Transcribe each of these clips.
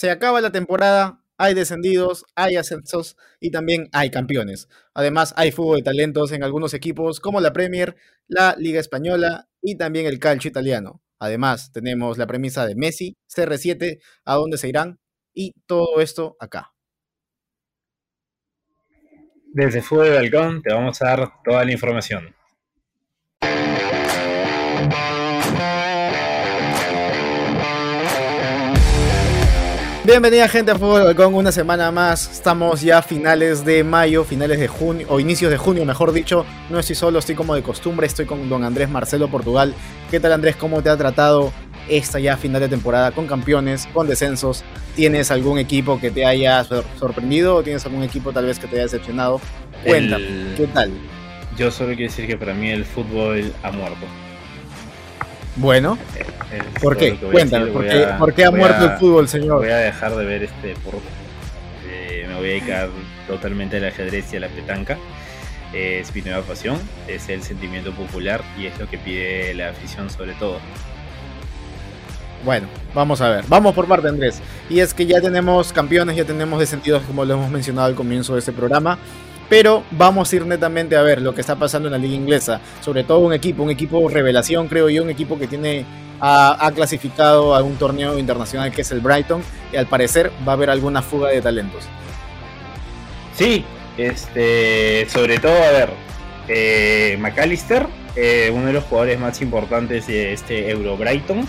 se acaba la temporada, hay descendidos, hay ascensos y también hay campeones. Además, hay fútbol de talentos en algunos equipos como la Premier, la Liga Española y también el calcio italiano. Además, tenemos la premisa de Messi, CR7, a dónde se irán y todo esto acá. Desde Fútbol de Balcón te vamos a dar toda la información. Bienvenida gente a Fútbol Balcón, una semana más. Estamos ya a finales de mayo, finales de junio, o inicios de junio, mejor dicho. No estoy solo, estoy como de costumbre, estoy con don Andrés Marcelo Portugal. ¿Qué tal Andrés? ¿Cómo te ha tratado esta ya final de temporada con campeones, con descensos? ¿Tienes algún equipo que te haya sorprendido o tienes algún equipo tal vez que te haya decepcionado? Cuéntame, ¿qué tal? Yo solo quiero decir que para mí el fútbol ha muerto. Bueno, ¿por qué? Cuéntame, ¿por, qué, ha muerto el fútbol, señor? Voy a dejar de ver este deporte. Eh, me voy a dedicar totalmente al ajedrez y a la petanca. es mi nueva pasión, es el sentimiento popular y es lo que pide la afición sobre todo. Bueno, vamos a ver. Vamos por parte, Andrés. Y es que ya tenemos campeones, ya tenemos descendidos, como lo hemos mencionado al comienzo de este programa pero vamos a ir netamente a ver lo que está pasando en la liga inglesa, sobre todo un equipo, un equipo revelación creo yo, un equipo que tiene ha, clasificado a un torneo internacional que es el Brighton y al parecer va a haber alguna fuga de talentos. Sí, este, sobre todo a ver, eh, McAllister, eh, uno de los jugadores más importantes de este Euro Brighton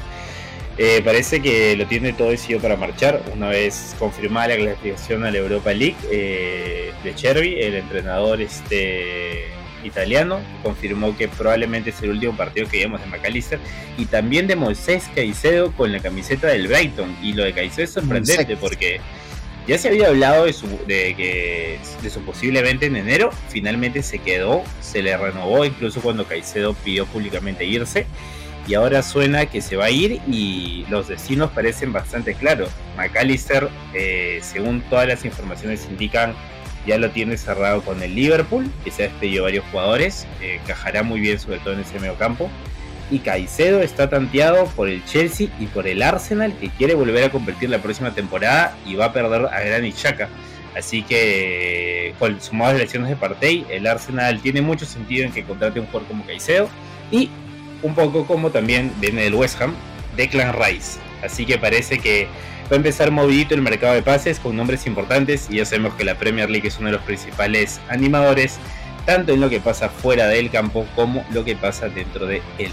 eh, parece que lo tiene todo decidido para marchar. Una vez confirmada la clasificación a la Europa League eh, de Chervi, el entrenador este, italiano confirmó que probablemente es el último partido que vemos de McAllister y también de Moisés Caicedo con la camiseta del Brighton. Y lo de Caicedo es sorprendente porque ya se había hablado de su, de que, de su posiblemente en enero, finalmente se quedó, se le renovó incluso cuando Caicedo pidió públicamente irse y ahora suena que se va a ir y los destinos parecen bastante claros. McAllister, eh, según todas las informaciones indican, ya lo tiene cerrado con el Liverpool, que se ha despedido varios jugadores, eh, cajará muy bien sobre todo en ese medio campo. Y Caicedo está tanteado por el Chelsea y por el Arsenal, que quiere volver a competir la próxima temporada y va a perder a Granit Xhaka. Así que, con sumadas elecciones de Partey, el Arsenal tiene mucho sentido en que contrate un jugador como Caicedo. Y un poco como también viene del West Ham, Declan Rice. Así que parece que va a empezar movidito el mercado de pases con nombres importantes y ya sabemos que la Premier League es uno de los principales animadores, tanto en lo que pasa fuera del campo como lo que pasa dentro de él.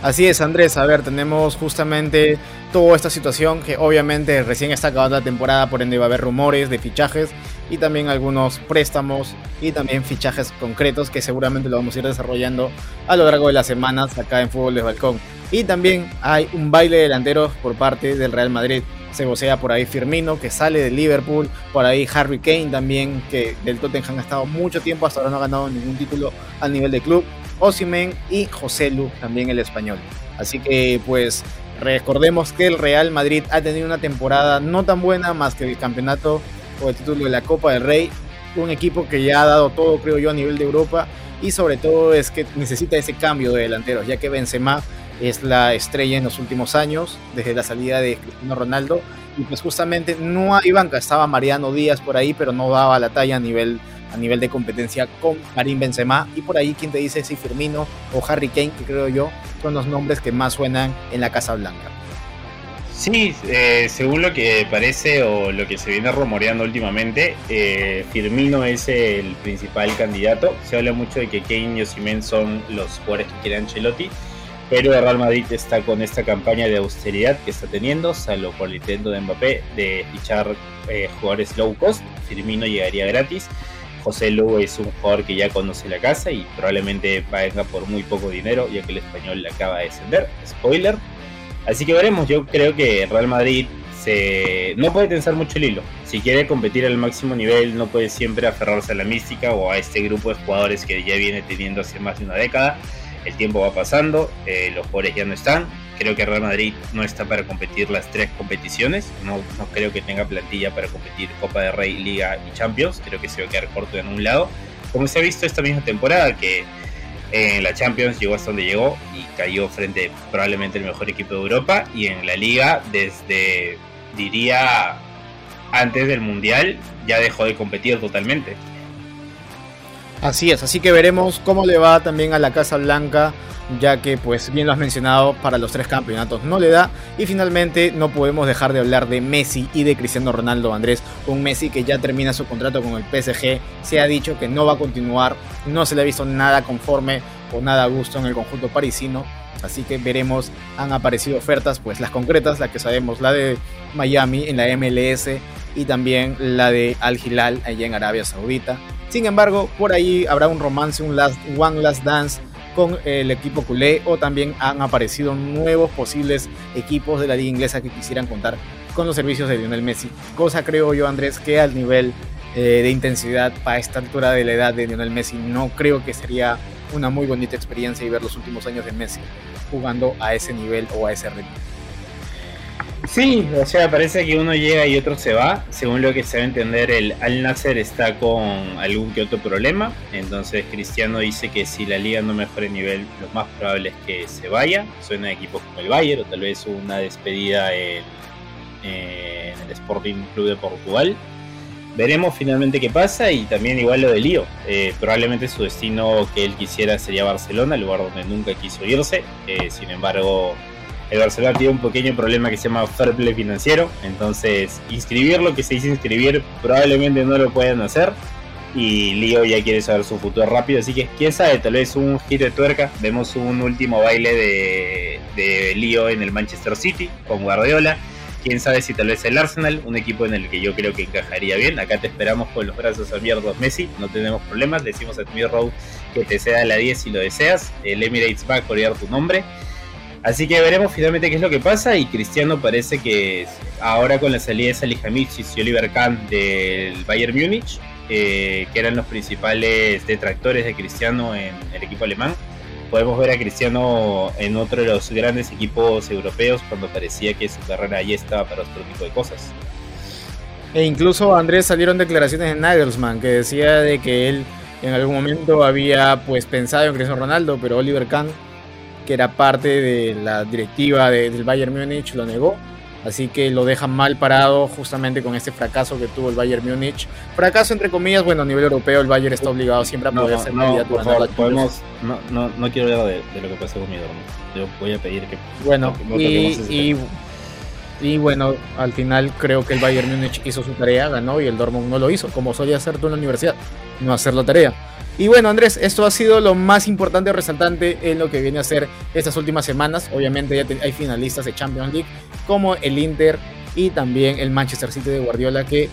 Así es, Andrés. A ver, tenemos justamente toda esta situación que obviamente recién está acabando la temporada, por ende va a haber rumores de fichajes y también algunos préstamos y también fichajes concretos que seguramente lo vamos a ir desarrollando a lo largo de las semanas acá en Fútbol de Balcón. Y también hay un baile delantero por parte del Real Madrid. Se vocea por ahí Firmino, que sale del Liverpool, por ahí Harry Kane también, que del Tottenham ha estado mucho tiempo, hasta ahora no ha ganado ningún título a nivel de club. Osimen y José Lu, también el español. Así que pues recordemos que el Real Madrid ha tenido una temporada no tan buena más que el campeonato o el título de la Copa del Rey. Un equipo que ya ha dado todo, creo yo, a nivel de Europa y sobre todo es que necesita ese cambio de delanteros, ya que Benzema es la estrella en los últimos años, desde la salida de Cristiano Ronaldo, y pues justamente no hay banca, estaba Mariano Díaz por ahí, pero no daba la talla a nivel a nivel de competencia con Karim Benzema y por ahí quien te dice si Firmino o Harry Kane, que creo yo son los nombres que más suenan en la Casa Blanca. Sí, eh, según lo que parece o lo que se viene rumoreando últimamente, eh, Firmino es el principal candidato. Se habla mucho de que Kane y Osimhen son los jugadores que quiere Ancelotti, pero Real Madrid está con esta campaña de austeridad que está teniendo, salvo por el intento de Mbappé de fichar eh, jugadores low cost. Firmino llegaría gratis José Lu es un jugador que ya conoce la casa y probablemente venga por muy poco dinero, ya que el español le acaba de descender. Spoiler. Así que veremos. Yo creo que Real Madrid se... no puede tensar mucho el hilo. Si quiere competir al máximo nivel, no puede siempre aferrarse a la mística o a este grupo de jugadores que ya viene teniendo hace más de una década. El tiempo va pasando, eh, los jugadores ya no están Creo que Real Madrid no está para competir las tres competiciones. No, no creo que tenga plantilla para competir Copa de Rey, Liga y Champions. Creo que se va a quedar corto en un lado. Como se ha visto esta misma temporada, que en la Champions llegó hasta donde llegó y cayó frente probablemente el mejor equipo de Europa. Y en la Liga, desde diría antes del Mundial, ya dejó de competir totalmente. Así es, así que veremos cómo le va también a la Casa Blanca, ya que pues bien lo has mencionado, para los tres campeonatos no le da. Y finalmente no podemos dejar de hablar de Messi y de Cristiano Ronaldo Andrés, un Messi que ya termina su contrato con el PSG, se ha dicho que no va a continuar, no se le ha visto nada conforme o nada a gusto en el conjunto parisino. Así que veremos, han aparecido ofertas, pues las concretas, las que sabemos, la de Miami en la MLS y también la de Al Hilal allá en Arabia Saudita. Sin embargo, por ahí habrá un romance, un last, One Last Dance con el equipo culé o también han aparecido nuevos posibles equipos de la liga inglesa que quisieran contar con los servicios de Lionel Messi. Cosa creo yo, Andrés, que al nivel eh, de intensidad para esta altura de la edad de Lionel Messi no creo que sería una muy bonita experiencia y ver los últimos años de Messi jugando a ese nivel o a ese ritmo. Sí, o sea, parece que uno llega y otro se va. Según lo que se va a entender, el Al Nasser está con algún que otro problema. Entonces Cristiano dice que si la liga no mejora el nivel, lo más probable es que se vaya. Suena a equipos como el Bayern o tal vez una despedida en, el Sporting Club de Portugal. Veremos finalmente qué pasa y también igual lo de Lío. Eh, probablemente su destino que él quisiera sería Barcelona, el lugar donde nunca quiso irse. Eh, sin embargo, el Barcelona tiene un pequeño problema que se llama fair play financiero, entonces inscribir lo que se dice inscribir probablemente no lo puedan hacer y Lío ya quiere saber su futuro rápido, así que quién sabe, tal vez un giro de tuerca, vemos un último baile de, de Lío en el Manchester City con Guardiola, quién sabe si tal vez el Arsenal, un equipo en el que yo creo que encajaría bien, acá te esperamos con los brazos abiertos Messi, no tenemos problemas, decimos a Smith Rowe que te sea la 10 si lo deseas, el Emirates va a corear tu nombre Así que veremos finalmente qué es lo que pasa y Cristiano parece que ahora con la salida de Salihamidzic y Oliver Kahn del Bayern Múnich, eh, que eran los principales detractores de Cristiano en el equipo alemán, podemos ver a Cristiano en otro de los grandes equipos europeos cuando parecía que su carrera ahí estaba para otro tipo de cosas. E incluso Andrés salieron declaraciones de Nagelsmann que decía de que él en algún momento había pues pensado en Cristiano Ronaldo, pero Oliver Kahn que era parte de la directiva del Bayern Múnich, lo negó. Así que lo deja mal parado justamente con este fracaso que tuvo el Bayern Múnich. Fracaso entre comillas, bueno, a nivel europeo el Bayern está obligado siempre a poder ser no, por favor, podemos, no, no, no, quiero hablar de, lo que pasó con mi. Yo voy a pedir que... Bueno, y, y, bueno, al final creo que el Bayern Múnich hizo su tarea, ganó y el Dortmund no lo hizo, como solía hacer tú en la universidad, no hacer la tarea. Y bueno, Andrés, esto ha sido lo más importante o resaltante en lo que viene a ser estas últimas semanas. Obviamente ya hay finalistas de Champions League como el Inter y también el Manchester City de Guardiola que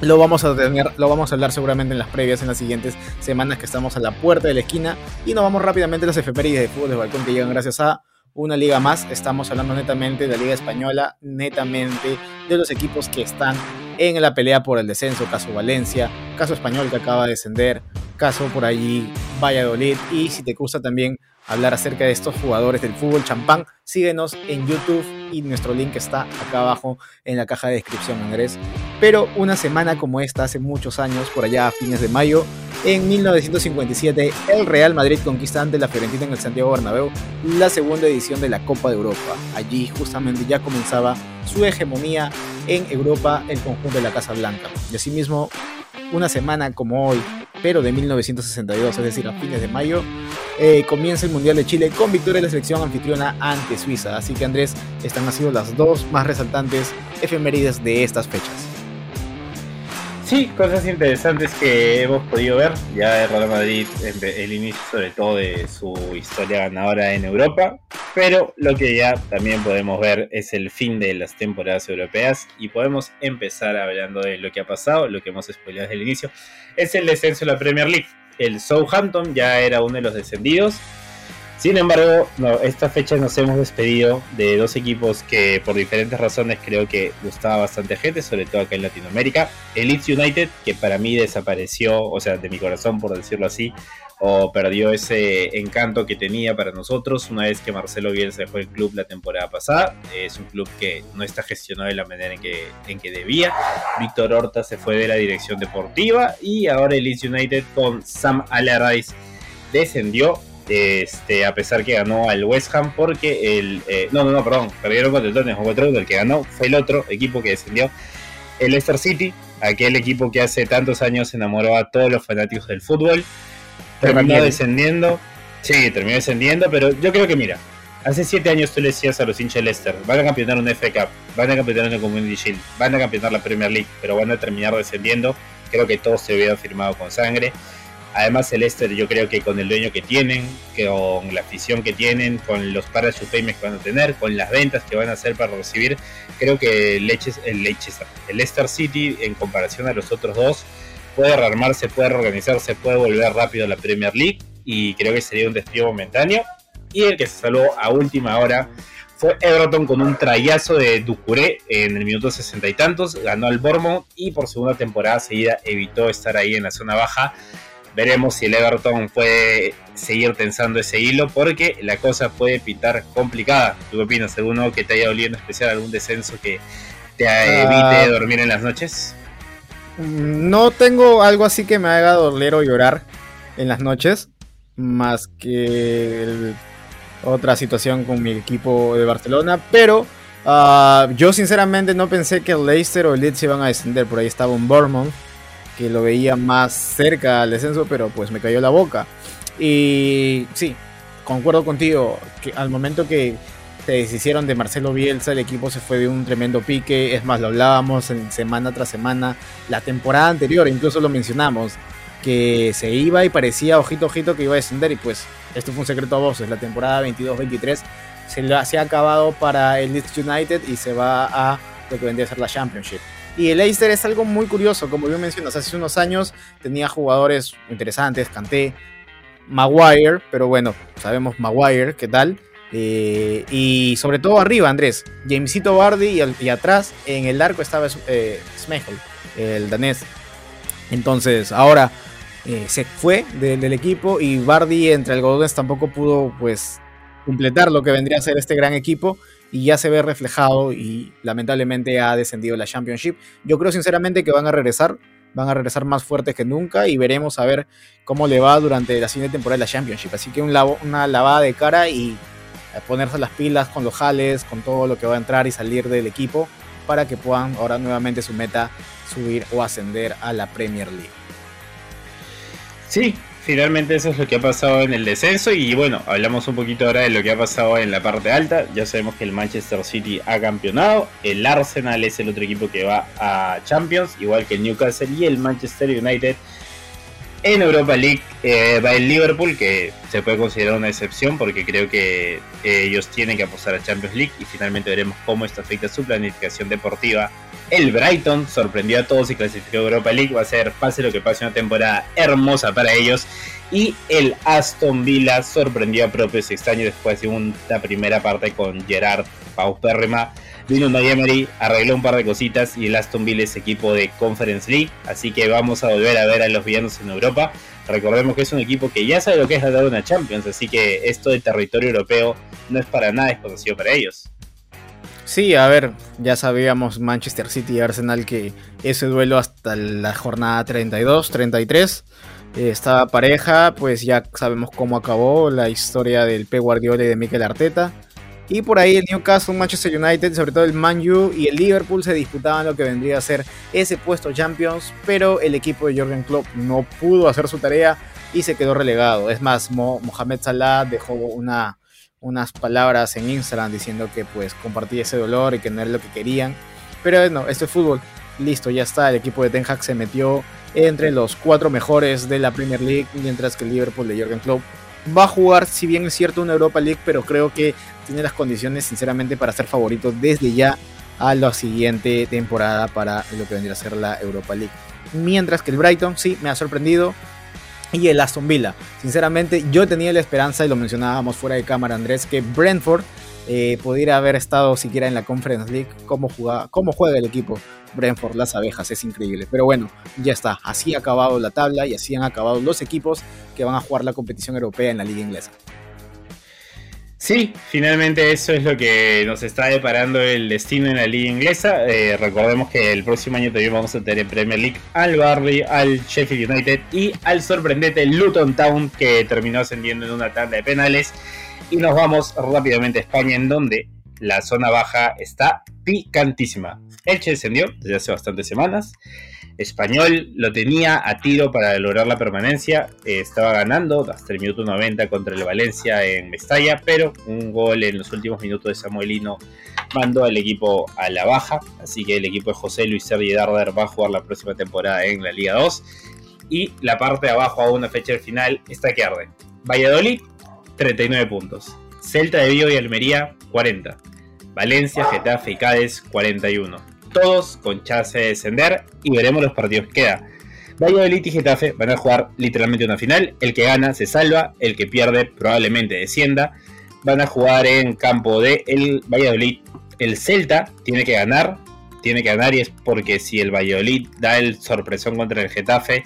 lo vamos a tener, lo vamos a hablar seguramente en las previas en las siguientes semanas que estamos a la puerta de la esquina y nos vamos rápidamente a las efemérides de fútbol de balcón que llegan gracias a una liga más. Estamos hablando netamente de la liga española, netamente de los equipos que están en la pelea por el descenso, caso Valencia, caso Español que acaba de descender, caso por allí Valladolid. Y si te gusta también hablar acerca de estos jugadores del fútbol champán, síguenos en YouTube y nuestro link está acá abajo en la caja de descripción, Andrés. Pero una semana como esta, hace muchos años, por allá a fines de mayo, en 1957, el Real Madrid conquista ante la Fiorentina en el Santiago Bernabéu la segunda edición de la Copa de Europa. Allí justamente ya comenzaba su hegemonía en Europa el conjunto de la Casa Blanca. Y asimismo, una semana como hoy, pero de 1962, es decir, a fines de mayo, eh, comienza el Mundial de Chile con victoria de la selección anfitriona ante Suiza. Así que Andrés, están han sido las dos más resaltantes efemérides de estas fechas. Sí, cosas interesantes que hemos podido ver. Ya el Real Madrid, el inicio sobre todo de su historia ganadora en Europa. Pero lo que ya también podemos ver es el fin de las temporadas europeas. Y podemos empezar hablando de lo que ha pasado, lo que hemos spoilado desde el inicio. Es el descenso de la Premier League. El Southampton ya era uno de los descendidos sin embargo, esta fecha nos hemos despedido de dos equipos que por diferentes razones creo que gustaba bastante gente, sobre todo acá en Latinoamérica. El United, que para mí desapareció, o sea, de mi corazón por decirlo así, o perdió ese encanto que tenía para nosotros una vez que Marcelo Bielsa dejó el club la temporada pasada. Es un club que no está gestionado de la manera en que, en que debía. Víctor Horta se fue de la dirección deportiva y ahora el United con Sam Allardyce descendió este, a pesar que ganó al West Ham, porque el. Eh, no, no, no, perdón, perdieron contra el Tottenham 4 el que ganó fue el otro equipo que descendió, el Leicester City, aquel equipo que hace tantos años enamoró a todos los fanáticos del fútbol. Terminó descendiendo, sí, terminó descendiendo, pero yo creo que, mira, hace siete años tú le decías a los hinchas de Leicester, van a campeonar un FA Cup, van a campeonar una Community Shield, van a campeonar la Premier League, pero van a terminar descendiendo. Creo que todos se hubieran firmado con sangre. Además, el Leicester, yo creo que con el dueño que tienen, con la afición que tienen, con los parachute payments que van a tener, con las ventas que van a hacer para recibir, creo que el, Leicester, City, en comparación a los otros dos, puede rearmarse, puede reorganizarse, puede volver rápido a la Premier League y creo que sería un despido momentáneo. Y el que se salvó a última hora fue Everton con un trayazo de Ducuré en el minuto sesenta y tantos, ganó al Bournemouth y por segunda temporada seguida evitó estar ahí en la zona baja Veremos si el Everton puede seguir tensando ese hilo porque la cosa puede pitar complicada. ¿Tú qué opinas? ¿Alguno que te haya dolido en especial algún descenso que te evite ah. dormir en las noches? No tengo algo así que me haga doler o llorar en las noches, más que otra situación con mi equipo de Barcelona, pero ah, yo sinceramente no pensé que el Leicester o el Leeds iban a descender, por ahí estaba un Bournemouth que lo veía más cerca al descenso, pero pues me cayó la boca. Y sí, concuerdo contigo, que al momento que se deshicieron de Marcelo Bielsa, el equipo se fue de un tremendo pique, es más, lo hablábamos en semana tras semana, la temporada anterior, incluso lo mencionamos, que se iba y parecía ojito ojito que iba a descender y pues esto fue un secreto a voces, la temporada 22-23 se, se ha acabado para el Leeds United y se va a lo que vendría a ser la Championship. Y el Leicester es algo muy curioso, como bien mencionas, hace unos años tenía jugadores interesantes, Canté, Maguire, pero bueno, sabemos Maguire, ¿qué tal? Eh, y sobre todo arriba, Andrés, Jamesito Bardi y, atrás en el arco estaba eh, el danés. Entonces, ahora eh, se fue del equipo y Bardi entre algodones tampoco pudo pues completar lo que vendría a ser este gran equipo y ya se ve reflejado y lamentablemente ha descendido la Championship. Yo creo sinceramente que van a regresar, van a regresar más fuertes que nunca y veremos a ver cómo le va durante la siguiente temporada la Championship. Así que un una lavada de cara y ponerse las pilas con los jales, con todo lo que va a entrar y salir del equipo para que puedan ahora nuevamente su meta subir o ascender a la Premier League. Sí, finalmente eso es lo que ha pasado en el descenso y bueno, hablamos un poquito ahora de lo que ha pasado en la parte alta. Ya sabemos que el Manchester City ha campeonado, el Arsenal es el otro equipo que va a Champions, igual que el Newcastle y el Manchester United. En Europa League eh, va el Liverpool, que se puede considerar una excepción porque creo que ellos tienen que apostar a Champions League y finalmente veremos cómo esto afecta su planificación deportiva el Brighton sorprendió a todos y clasificó a Europa League. Va a ser, pase lo que pase, una temporada hermosa para ellos. Y el Aston Villa sorprendió a propios extraños después de una primera parte con Gerard paupérrima. Vino Emery, arregló un par de cositas y el Aston Villa es equipo de Conference League. Así que vamos a volver a ver a los villanos en Europa. Recordemos que es un equipo que ya sabe lo que es ganar una Champions, así que esto de territorio europeo no es para nada desconocido para ellos. Sí, a ver, ya sabíamos Manchester City y Arsenal que ese duelo hasta la jornada 32, 33 eh, estaba pareja, pues ya sabemos cómo acabó la historia del P. Guardiola y de Mikel Arteta. Y por ahí el Newcastle, Manchester United, sobre todo el Man U y el Liverpool se disputaban lo que vendría a ser ese puesto Champions, pero el equipo de Jürgen Klopp no pudo hacer su tarea y se quedó relegado. Es más, Mohamed Salah dejó una unas palabras en Instagram diciendo que pues compartía ese dolor y que no era lo que querían. Pero no, esto es fútbol. Listo, ya está. El equipo de Ten Hag se metió entre los cuatro mejores de la Premier League, mientras que el Liverpool de Jürgen Klopp va a jugar, si bien es cierto, una Europa League, pero creo que tiene las condiciones, sinceramente, para ser favorito desde ya a la siguiente temporada para lo que vendría a ser la Europa League. Mientras que el Brighton, sí, me ha sorprendido y el Aston Villa. Sinceramente, yo tenía la esperanza, y lo mencionábamos fuera de cámara, Andrés, que Brentford eh, pudiera haber estado siquiera en la Conference League. ¿Cómo, ¿Cómo juega el equipo Brentford? Las abejas, es increíble. Pero bueno, ya está. Así ha acabado la tabla y así han acabado los equipos que van a jugar la competición europea en la liga inglesa. Sí, finalmente eso es lo que nos está deparando el destino en la liga inglesa. Eh, recordemos que el próximo año también vamos a tener en Premier League al Barley, al Sheffield United y al sorprendente Luton Town que terminó ascendiendo en una tanda de penales. Y nos vamos rápidamente a España en donde la zona baja está picantísima. Elche descendió desde hace bastantes semanas. Español lo tenía a tiro para lograr la permanencia. Eh, estaba ganando hasta el minuto 90 contra el Valencia en Mestalla, pero un gol en los últimos minutos de Samuelino mandó al equipo a la baja. Así que el equipo de José Luis Sergi Darder va a jugar la próxima temporada en la Liga 2. Y la parte de abajo a una fecha del final está que arde. Valladolid, 39 puntos. Celta de Vigo y Almería, 40. Valencia, Getafe y Cádiz, 41 todos con chance de descender y veremos los partidos que queda. Valladolid y Getafe van a jugar literalmente una final. El que gana se salva, el que pierde probablemente descienda. Van a jugar en campo de el Valladolid. El Celta tiene que ganar, tiene que ganar y es porque si el Valladolid da el sorpresón contra el Getafe,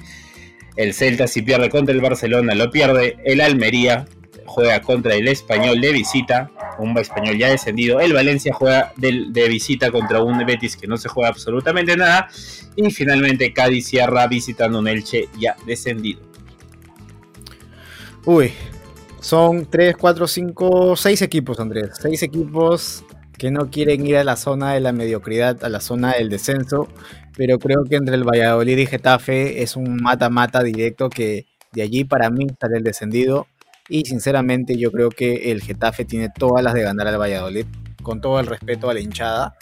el Celta si pierde contra el Barcelona lo pierde. El Almería juega contra el Español de visita, un español ya descendido. El Valencia juega de, visita contra un Betis que no se juega absolutamente nada. Y finalmente Cádiz cierra visitando un Elche ya descendido. Uy, son 3, 4, 5, 6 equipos, Andrés. 6 equipos que no quieren ir a la zona de la mediocridad, a la zona del descenso. Pero creo que entre el Valladolid y Getafe es un mata-mata directo que de allí para mí sale el descendido. Y sinceramente yo creo que el Getafe tiene todas las de ganar al Valladolid, con todo el respeto a la hinchada.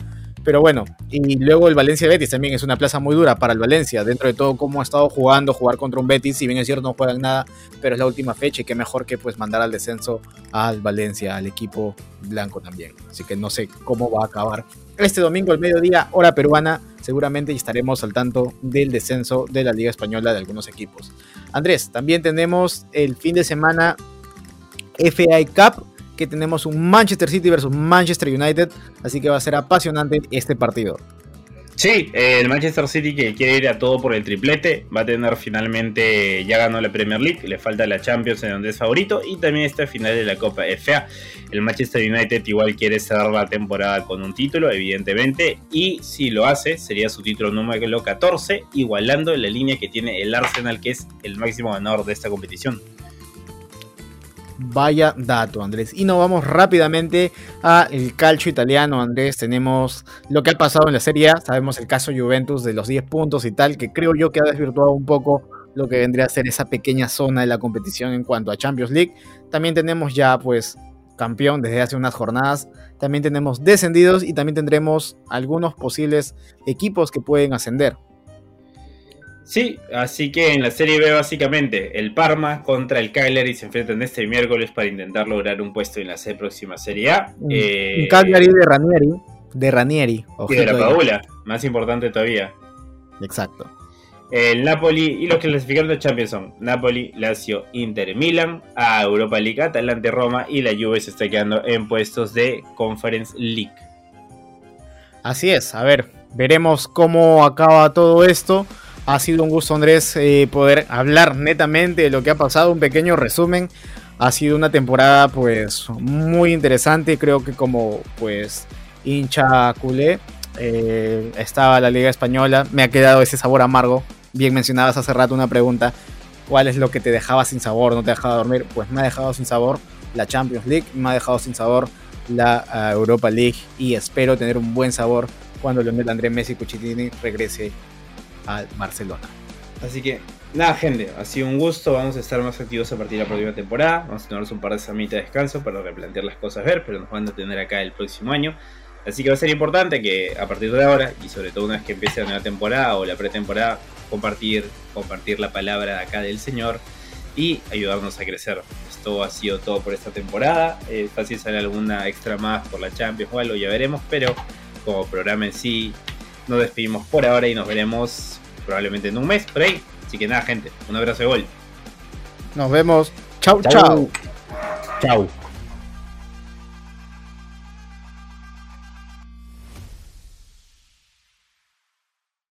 Pero bueno, y luego el Valencia Betis también es una plaza muy dura para el Valencia, dentro de todo cómo ha estado jugando, jugar contra un Betis, si bien es cierto no juegan nada, pero es la última fecha y qué mejor que pues mandar al descenso al Valencia, al equipo blanco también. Así que no sé cómo va a acabar. Este domingo al mediodía, hora peruana, seguramente estaremos al tanto del descenso de la Liga Española de algunos equipos. Andrés, también tenemos el fin de semana FA Cup, que tenemos un Manchester City versus Manchester United, así que va a ser apasionante este partido. Sí, el Manchester City que quiere ir a todo por el triplete, va a tener finalmente, ya ganó la Premier League, le falta la Champions en donde es favorito y también está final de la Copa FA. El Manchester United igual quiere cerrar la temporada con un título, evidentemente, y si lo hace, sería su título número 14, igualando la línea que tiene el Arsenal, que es el máximo ganador de esta competición. Vaya dato, Andrés. Y nos vamos rápidamente al calcio italiano, Andrés. Tenemos lo que ha pasado en la Serie. Sabemos el caso Juventus de los 10 puntos y tal, que creo yo que ha desvirtuado un poco lo que vendría a ser esa pequeña zona de la competición en cuanto a Champions League. También tenemos ya, pues, campeón desde hace unas jornadas. También tenemos descendidos y también tendremos algunos posibles equipos que pueden ascender. Sí, así que en la Serie B básicamente el Parma contra el Cagliari se enfrentan este miércoles para intentar lograr un puesto en la próxima Serie A. Un, eh, Cagliari de Ranieri. De Ranieri. Y de la Padula, más importante todavía. Exacto. El Napoli y los que clasificaron de Champions son Napoli, Lazio, Inter, Milan, a Europa League, Atalante, Roma y la Juve se está quedando en puestos de Conference League. Así es, a ver, veremos cómo acaba todo esto. Ha sido un gusto, Andrés, eh, poder hablar netamente de lo que ha pasado, un pequeño resumen. Ha sido una temporada, pues, muy interesante. Creo que como, pues, hincha culé, eh, estaba la Liga Española. Me ha quedado ese sabor amargo. Bien mencionabas hace rato una pregunta. ¿Cuál es lo que te dejaba sin sabor, no te dejaba dormir? Pues me ha dejado sin sabor la Champions League, me ha dejado sin sabor la ah, Europa League y espero tener un buen sabor cuando Leonel Andrés Messi Cuchitini regrese al Barcelona. Así que, nada, gente, ha sido un gusto. Vamos a estar más activos a partir de la próxima temporada. Vamos a tomarnos un par de semanas de descanso para replantear las cosas, ver, pero nos van a tener acá el próximo año. Así que va a ser importante que a partir de ahora, y sobre todo una vez que empiece la nueva temporada o la pretemporada, compartir, compartir la palabra acá del Señor y ayudarnos a crecer. Esto ha sido todo por esta temporada. Eh, fácil sale alguna extra más por la Champions o algo, ya veremos, pero como programa en sí nos despedimos por ahora y nos veremos probablemente en un mes por ahí. Así que nada, gente, un abrazo de gol. Nos vemos. Chau, chau. Chau.